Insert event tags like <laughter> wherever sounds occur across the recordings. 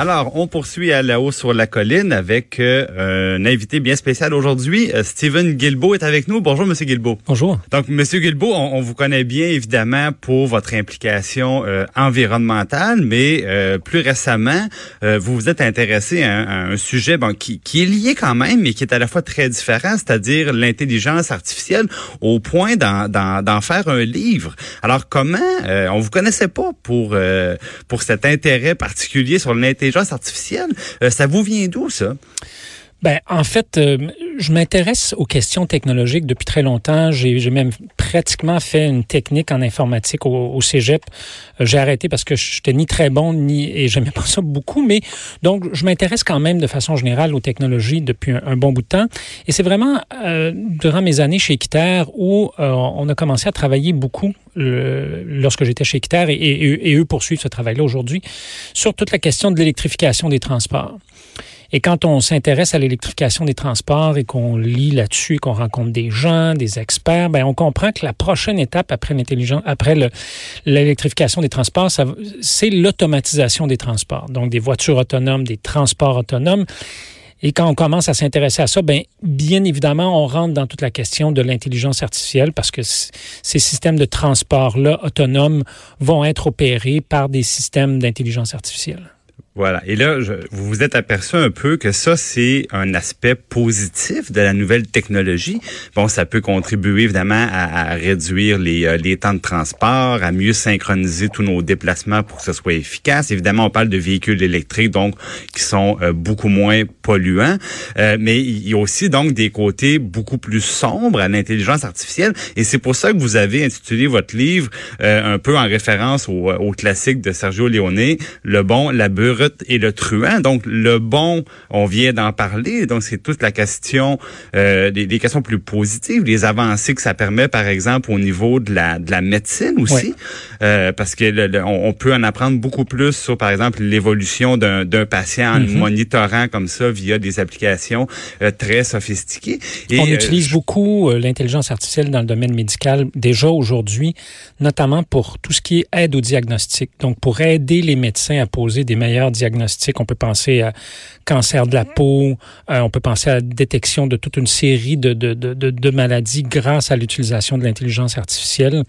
Alors, on poursuit à la haut sur la colline avec euh, un invité bien spécial aujourd'hui. Euh, Steven Guilbeault est avec nous. Bonjour, Monsieur Guilbeault. Bonjour. Donc, Monsieur Guilbeault, on, on vous connaît bien évidemment pour votre implication euh, environnementale, mais euh, plus récemment, euh, vous vous êtes intéressé à, un- à un sujet bon, qui, qui est lié quand même, mais qui est à la fois très différent, c'est-à-dire l'intelligence artificielle, au point d'en, faire un livre. Alors, comment euh, on vous connaissait pas pour euh, pour cet intérêt particulier sur l'intelligence artificielle. Euh, Ça vous vient d'où ça? Ben, en fait, euh, je m'intéresse aux questions technologiques depuis très longtemps. J'ai même pratiquement fait une technique en informatique au, au cégep. Euh, J'ai arrêté parce que je n'étais ni très bon ni et j'aimais pas ça beaucoup. Mais donc, je m'intéresse quand même de façon générale aux technologies depuis un, bon bout de temps. Et c'est vraiment euh, durant mes années chez Équiterre où euh, on a commencé à travailler beaucoup le- lorsque j'étais chez Équiterre et, et- et eux poursuivent ce travail-là aujourd'hui sur toute la question de l'électrification des transports. Et quand on s'intéresse à l'électrification des transports et qu'on lit là-dessus, qu'on rencontre des gens, des experts, ben on comprend que la prochaine étape après l'intelligence, après le- l'électrification des transports, c'est l'automatisation des transports. Donc des voitures autonomes, des transports autonomes. Et quand on commence à s'intéresser à ça, ben bien évidemment, on rentre dans toute la question de l'intelligence artificielle parce que ces systèmes de transport-là autonomes vont être opérés par des systèmes d'intelligence artificielle. Voilà. Et là, je- vous vous êtes aperçu un peu que ça, c'est un aspect positif de la nouvelle technologie. Bon, ça peut contribuer évidemment à, à réduire les, euh, les temps de transport, à mieux synchroniser tous nos déplacements pour que ce soit efficace. Évidemment, on parle de véhicules électriques, donc qui sont euh, beaucoup moins polluants. Euh, mais il y a aussi donc des côtés beaucoup plus sombres à l'intelligence artificielle. Et c'est pour ça que vous avez intitulé votre livre euh, un peu en référence au, au classique de Sergio Leone, Le bon, la et le truand. Donc, le bon, on vient d'en parler. Donc, c'est toute la question, euh, des, des questions plus positives, les avancées que ça permet, par exemple, au niveau de la, de la médecine aussi. Euh, parce que le- le- on, on peut en apprendre beaucoup plus sur, par exemple, l'évolution d'un patient en le Mhm. monitorant comme ça via des applications euh, très sophistiquées. Et, On utilise beaucoup l'intelligence artificielle dans le domaine médical déjà aujourd'hui, notamment pour tout ce qui est aide au diagnostic. Donc, pour aider les médecins à poser des meilleurs diagnostics, on peut penser à cancer de la peau, euh, on peut penser à la détection de toute une série de, de, de, de, de maladies grâce à l'utilisation de l'intelligence artificielle.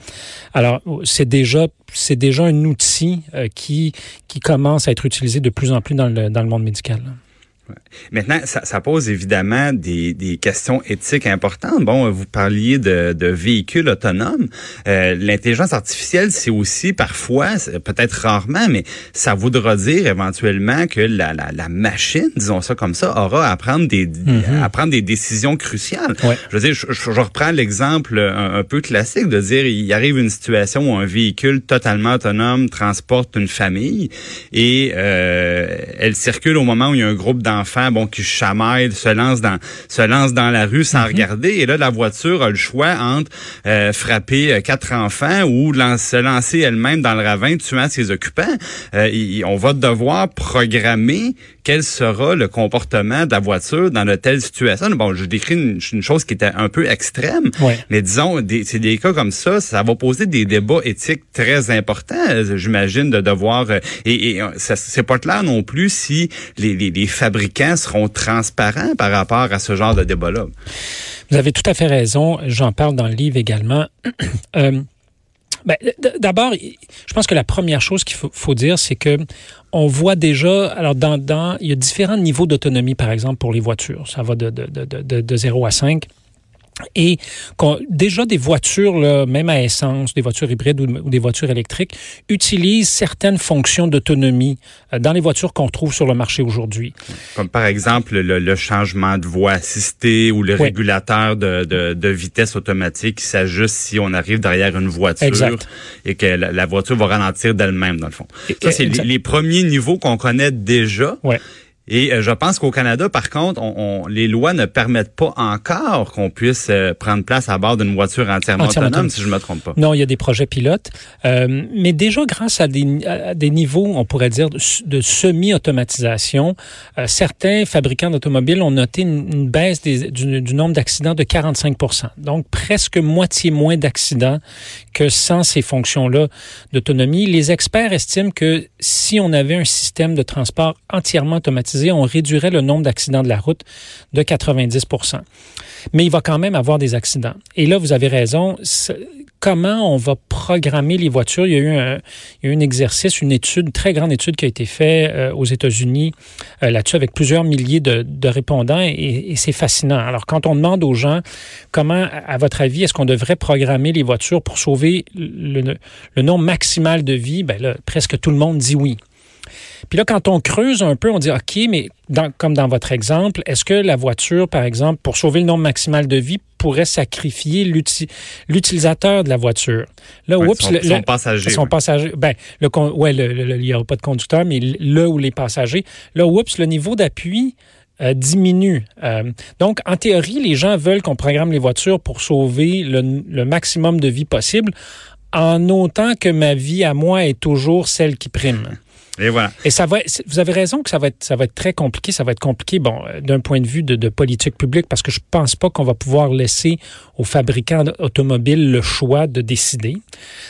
Alors, c'est déjà c'est déjà un outil euh, qui qui commence à être utilisé de plus en plus dans le dans le monde médical. Maintenant, ça, ça pose évidemment des, des questions éthiques importantes. Bon, vous parliez de, de véhicules autonomes. Euh, L'intelligence artificielle, c'est aussi parfois, peut-être rarement, mais ça voudra dire éventuellement que la, la, la machine, disons ça comme ça, aura à prendre des, Mhm. à prendre des décisions cruciales. Ouais. Je veux dire, je, je- je reprends l'exemple un, un peu classique de dire, il arrive une situation où un véhicule totalement autonome transporte une famille et euh, elle circule au moment où il y a un groupe d'enfants bon qui chamaillent, se lance dans se lance dans la rue sans regarder et là la voiture a le choix entre euh, frapper euh, quatre enfants ou se lancer elle-même dans le ravin tuant ses occupants. Euh, on va devoir programmer quel sera le comportement de la voiture dans de telles situations. Bon, je décris une, une chose qui était un peu extrême, Ouais. mais disons, c'est des cas comme ça, ça va poser des débats éthiques très importants, j'imagine, de devoir... euh, et et euh, c'est pas clair non plus si les, les, les fabricants seront transparents par rapport à ce genre de débat-là. Vous avez tout à fait raison. J'en parle dans le livre également. <clears throat> Euh, ben, D'abord, je pense que la première chose qu'il faut, dire, c'est que on voit déjà, alors dans, dans, il y a différents niveaux d'autonomie, par exemple, pour les voitures. Ça va de, de, de, de 0 à 5. Et déjà des voitures, là, même à essence, des voitures hybrides ou, des voitures électriques, utilisent certaines fonctions d'autonomie euh, dans les voitures qu'on trouve sur le marché aujourd'hui. Comme par exemple le, changement de voie assistée ou le régulateur de, de, de, vitesse automatique qui s'ajuste si on arrive derrière une voiture exact. et que la, voiture va ralentir d'elle-même, dans le fond. Ça, c'est les, les, premiers niveaux qu'on connaît déjà. Ouais. Et euh, je pense qu'au Canada, par contre, on, les lois ne permettent pas encore qu'on puisse euh, prendre place à bord d'une voiture entièrement, autonome, si je ne me trompe pas. Non, il y a des projets pilotes. Euh, mais déjà, grâce à des, à des, niveaux, on pourrait dire, de, semi-automatisation, certains fabricants d'automobiles ont noté une, baisse des, du, du, nombre d'accidents de 45 Donc, presque moitié moins d'accidents que sans ces fonctions-là d'autonomie. Les experts estiment que si on avait un système de transport entièrement automatisé, on réduirait le nombre d'accidents de la route de 90% Mais il va quand même avoir des accidents. Et là, vous avez raison. Comment on va programmer les voitures? Il y a eu un, exercice, une étude, une très grande étude qui a été faite euh, aux États-Unis euh, là-dessus avec plusieurs milliers de, répondants et, c'est fascinant. Alors, quand on demande aux gens comment, à votre avis, est-ce qu'on devrait programmer les voitures pour sauver le, nombre maximal de vies, ben presque tout le monde dit oui. Puis là, quand on creuse un peu, on dit, OK, mais comme dans votre exemple, est-ce que la voiture, par exemple, pour sauver le nombre maximal de vies, pourrait sacrifier l'utilisateur de la voiture? Là, oups, son, le, son passager. Son passager. Ben, le, ouais, il n'y aura pas de conducteur, mais là où les passagers. Là, oups, le niveau d'appui euh, diminue. Euh, donc, en théorie, les gens veulent qu'on programme les voitures pour sauver le, le maximum de vies possible, en autant que ma vie à moi est toujours celle qui prime. Et voilà. Et ça va, vous avez raison que ça va être, ça va être très compliqué. Ça va être compliqué, bon, euh, d'un point de vue de, de, politique publique, parce que je pense pas qu'on va pouvoir laisser aux fabricants automobiles le choix de décider.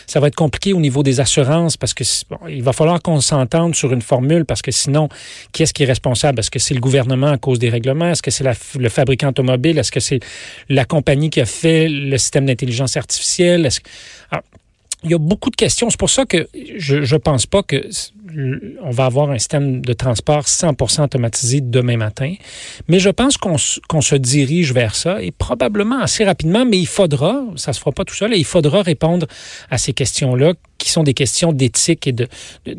Ça va être compliqué au niveau des assurances, parce que bon, il va falloir qu'on s'entende sur une formule, parce que sinon, qui est-ce qui est responsable? Est-ce que c'est le gouvernement à cause des règlements? Est-ce que c'est le fabricant automobile? Est-ce que c'est la compagnie qui a fait le système d'intelligence artificielle? Est-ce Alors, il y a beaucoup de questions. C'est pour ça que je ne pense pas que on va avoir un système de transport 100% automatisé demain matin. Mais je pense qu'on se dirige vers ça et probablement assez rapidement, mais il faudra, ça se fera pas tout seul, et il faudra répondre à ces questions-là qui sont des questions d'éthique et de,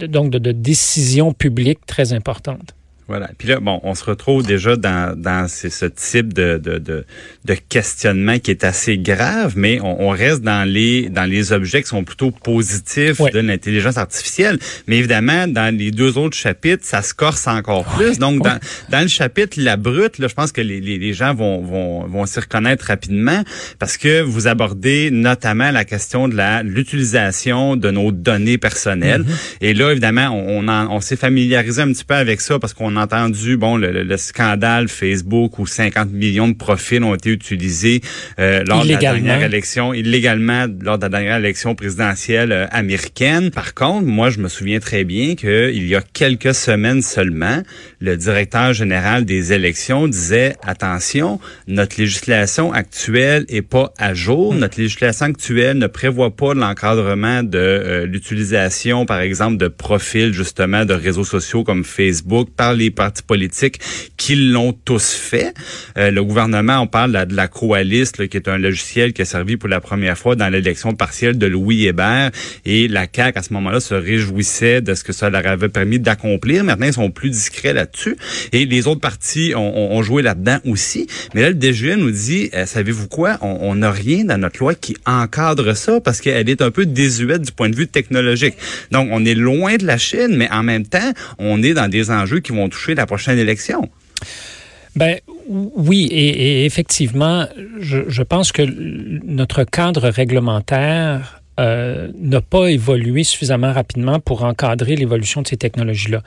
donc de, de décision publique très importantes. Voilà. Puis là, bon, on se retrouve déjà dans, dans ce type de, de, de, de, questionnement qui est assez grave, mais on, on, reste dans les dans les objets qui sont plutôt positifs de l'intelligence artificielle. Mais évidemment, dans les deux autres chapitres, ça se corse encore plus. Donc, dans, dans le chapitre La Brute, là, je pense que les, les, les gens vont, vont, vont s'y reconnaître rapidement parce que vous abordez notamment la question de la l'utilisation de nos données personnelles. Mm-hmm. Et là, évidemment, on, on, on s'est familiarisé un petit peu avec ça parce qu'on entendu bon le, scandale Facebook où 50 millions de profils ont été utilisés euh, lors de la dernière élection illégalement lors de la dernière élection présidentielle euh, américaine. Par contre, moi je me souviens très bien que il y a quelques semaines seulement, le directeur général des élections disait attention, notre législation actuelle est pas à jour, hmm. notre législation actuelle ne prévoit pas l'encadrement de euh, l'utilisation par exemple de profils justement de réseaux sociaux comme Facebook par les partis politiques qui l'ont tous fait. Euh, le gouvernement, on parle de la Coalice, qui est un logiciel qui a servi pour la première fois dans l'élection partielle de Louis Hébert. Et la CAQ, à ce moment-là, se réjouissait de ce que ça leur avait permis d'accomplir. Maintenant, ils sont plus discrets là-dessus. Et les autres partis ont, joué là-dedans aussi. Mais là, le DGE nous dit, euh, savez-vous quoi? On n'a rien dans notre loi qui encadre ça parce qu'elle est un peu désuète du point de vue technologique. Donc, on est loin de la Chine, mais en même temps, on est dans des enjeux qui vont toucher la prochaine élection? Ben oui, et, effectivement, je, je, pense que notre cadre réglementaire euh, n'a pas évolué suffisamment rapidement pour encadrer l'évolution de ces technologies-là.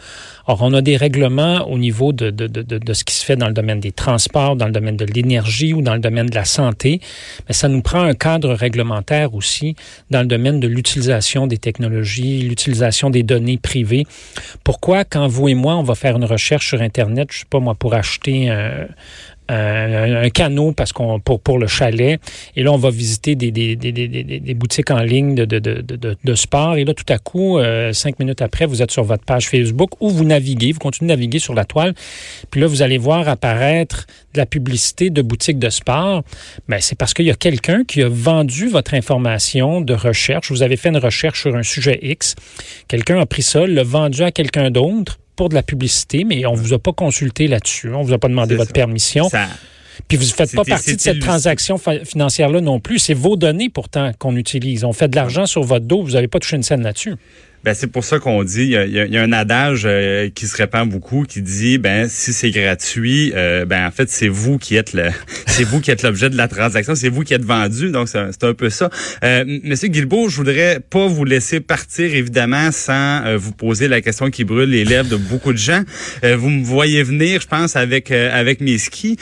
Or, on a des règlements au niveau de, de, de, de, ce qui se fait dans le domaine des transports, dans le domaine de l'énergie ou dans le domaine de la santé, mais ça nous prend un cadre réglementaire aussi dans le domaine de l'utilisation des technologies, l'utilisation des données privées. Pourquoi, quand vous et moi, on va faire une recherche sur Internet, je sais pas moi, pour acheter un un, canot parce qu'on pour, pour le chalet. Et là, on va visiter des, des, des, des boutiques en ligne de, de, de, de, sport. Et là, tout à coup, euh, cinq minutes après, vous êtes sur votre page Facebook où vous naviguez, vous continuez de naviguer sur la toile. Puis là, vous allez voir apparaître de la publicité de boutiques de sport. Mais ben, c'est parce qu'il y a quelqu'un qui a vendu votre information de recherche. Vous avez fait une recherche sur un sujet X. Quelqu'un a pris ça, l'a vendu à quelqu'un d'autre pour de la publicité, mais on vous a pas consulté là-dessus. On vous a pas demandé votre permission. Puis vous ne faites pas partie de cette transaction financière-là non plus. C'est vos données pourtant qu'on utilise. On fait de l'argent sur votre dos. Vous n'avez pas touché une scène là-dessus. Ben c'est pour ça qu'on dit, il y, a, un adage euh, qui se répand beaucoup qui dit, ben si c'est gratuit, euh, ben en fait c'est vous qui êtes le, <laughs> c'est vous qui êtes l'objet de la transaction, c'est vous qui êtes vendu, donc c'est un, peu ça. Euh, Monsieur Guilbeault, je voudrais pas vous laisser partir évidemment sans euh, vous poser la question qui brûle les lèvres de beaucoup de gens. vous me voyez venir, je pense avec avec mes skis.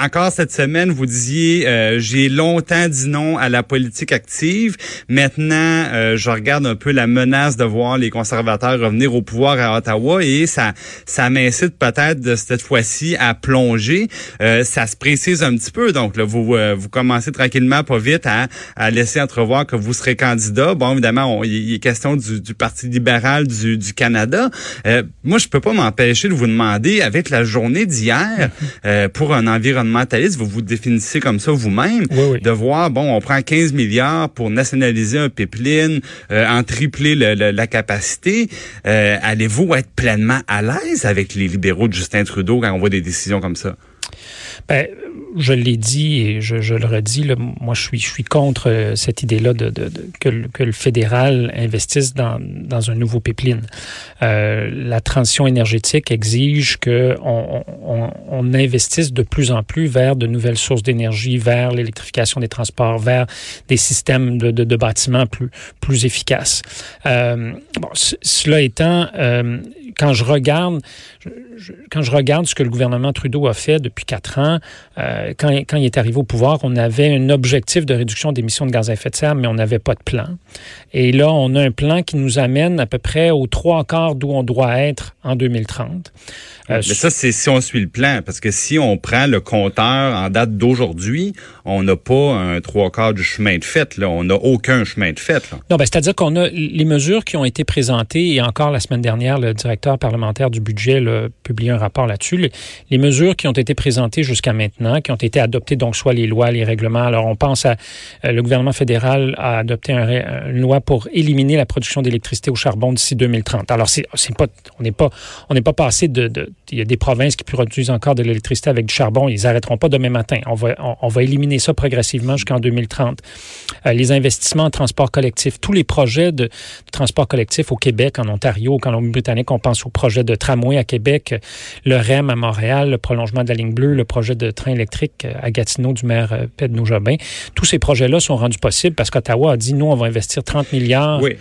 encore cette semaine, vous disiez, j'ai longtemps dit non à la politique active. Maintenant, je regarde un peu la menace de voir les conservateurs revenir au pouvoir à Ottawa et ça, ça m'incite peut-être de cette fois-ci à plonger. Euh, ça se précise un petit peu, donc là, vous, euh, vous commencez tranquillement, pas vite, à, à, laisser entrevoir que vous serez candidat. Bon, évidemment, il est question du, du, Parti libéral du, du Canada. Euh, moi, je peux pas m'empêcher de vous demander, avec la journée d'hier, euh, pour un environnementaliste, vous vous définissez comme ça vous-même, de voir, bon, on prend 15 milliards pour nationaliser un pipeline, en tripler la capacité, euh, allez-vous être pleinement à l'aise avec les libéraux de Justin Trudeau quand on voit des décisions comme ça? Ben, je l'ai dit et je, le redis, moi je suis, contre euh, cette idée-là de, que, le, fédéral investisse dans, un nouveau pipeline. Euh, la transition énergétique exige qu'on on, investisse de plus en plus vers de nouvelles sources d'énergie, vers l'électrification des transports, vers des systèmes de, bâtiments plus, plus efficaces. Euh, bon, cela étant, quand je regarde, quand je regarde ce que le gouvernement Trudeau a fait depuis quatre ans, euh, quand, quand, il est arrivé au pouvoir, on avait un objectif de réduction d'émissions de gaz à effet de serre, mais on n'avait pas de plan. Et là, on a un plan qui nous amène à peu près aux trois quarts d'où on doit être en 2030. Euh, mais ça, c'est si on suit le plan, parce que si on prend le compteur en date d'aujourd'hui, on n'a pas un trois quarts du chemin de fait. Là. On n'a aucun chemin de fait. Là. Non, ben, c'est-à-dire qu'on a les mesures qui ont été présentées, et encore la semaine dernière, le directeur parlementaire du budget a publié un rapport là-dessus. Les, les, mesures qui ont été présentées jusqu'à maintenant, qui ont été adoptées, donc soit les lois, les règlements. Alors, on pense à euh, le gouvernement fédéral a adopté un, une loi pour éliminer la production d'électricité au charbon d'ici 2030. Alors, c'est, pas, on n'est pas, on n'est pas passé de, de il y a des provinces qui produisent encore de l'électricité avec du charbon. Ils n'arrêteront pas demain matin. On va, on, va éliminer ça progressivement jusqu'en 2030. Euh, les investissements en transport collectif, tous les projets de, transport collectif au Québec, en Ontario, quand Colombie-Britannique, on pense au projet de tramway à Québec, le REM à Montréal, le prolongement de la ligne bleue, le projet de train électrique à Gatineau du maire euh, Pedro Jobin. Tous ces projets-là sont rendus possibles parce qu'Ottawa a dit, nous, on va investir 30 milliards. Oui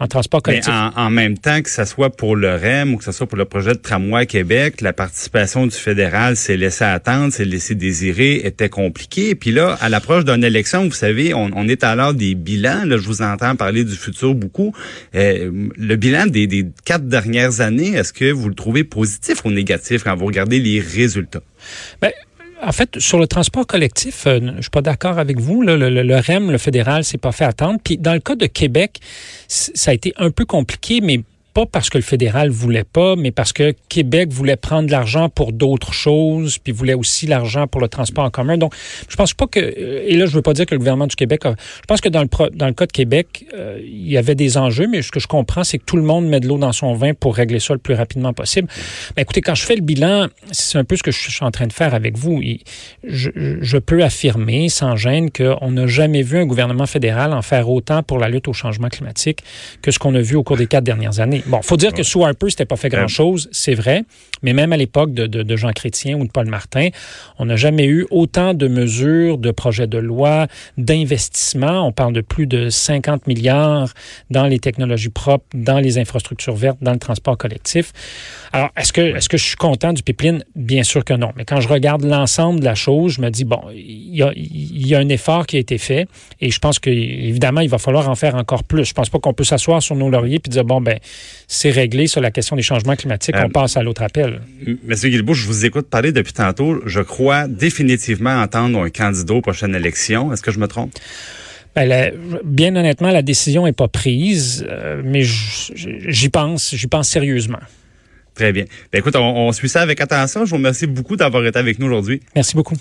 en transport collectif. Mais en, même temps que ce soit pour le REM ou que ce soit pour le projet de tramway Québec, la participation du fédéral s'est laissée attendre, s'est laissée désirer, était compliquée. Puis là, à l'approche d'une élection, vous savez, on, est à l'heure des bilans. Là, je vous entends parler du futur beaucoup. Euh, le bilan des, des quatre dernières années, est-ce que vous le trouvez positif ou négatif quand vous regardez les résultats? Ben, en fait, sur le transport collectif, euh, je suis pas d'accord avec vous. le, le, REM, le fédéral, s'est pas fait attendre. Puis dans le cas de Québec, ça a été un peu compliqué, mais pas parce que le fédéral voulait pas, mais parce que Québec voulait prendre de l'argent pour d'autres choses, puis voulait aussi l'argent pour le transport en commun. Donc, je pense pas que, et là, je veux pas dire que le gouvernement du Québec, a, je pense que dans le, dans le cas de Québec, euh, il y avait des enjeux, mais ce que je comprends, c'est que tout le monde met de l'eau dans son vin pour régler ça le plus rapidement possible. Mais écoutez, quand je fais le bilan, c'est un peu ce que je suis en train de faire avec vous. Je peux affirmer, sans gêne, qu'on n'a jamais vu un gouvernement fédéral en faire autant pour la lutte au changement climatique que ce qu'on a vu au cours des quatre dernières années. Bon, faut dire que sous Harper, c'était pas fait grand-chose, c'est vrai, mais même à l'époque de, de, Jean Chrétien ou de Paul Martin, on n'a jamais eu autant de mesures, de projets de loi, d'investissements. On parle de plus de 50 milliards dans les technologies propres, dans les infrastructures vertes, dans le transport collectif. Alors, est-ce que, est-ce que je suis content du pipeline? Bien sûr que non. Mais quand je regarde l'ensemble de la chose, je me dis, bon, il y a, y a un effort qui a été fait et je pense que, évidemment, il va falloir en faire encore plus. Je pense pas qu'on peut s'asseoir sur nos lauriers puis dire, bon, ben, c'est réglé sur la question des changements climatiques, on passe à l'autre appel. Monsieur Guilbeault, je vous écoute parler depuis tantôt. Je crois définitivement entendre un candidat aux prochaines élections. Est-ce que je me trompe? Ben, bien honnêtement, la décision n'est pas prise, mais j'y pense, j'y pense sérieusement. Très bien. Ben, écoute, on, on suit ça avec attention. Je vous remercie beaucoup d'avoir été avec nous aujourd'hui. Merci beaucoup.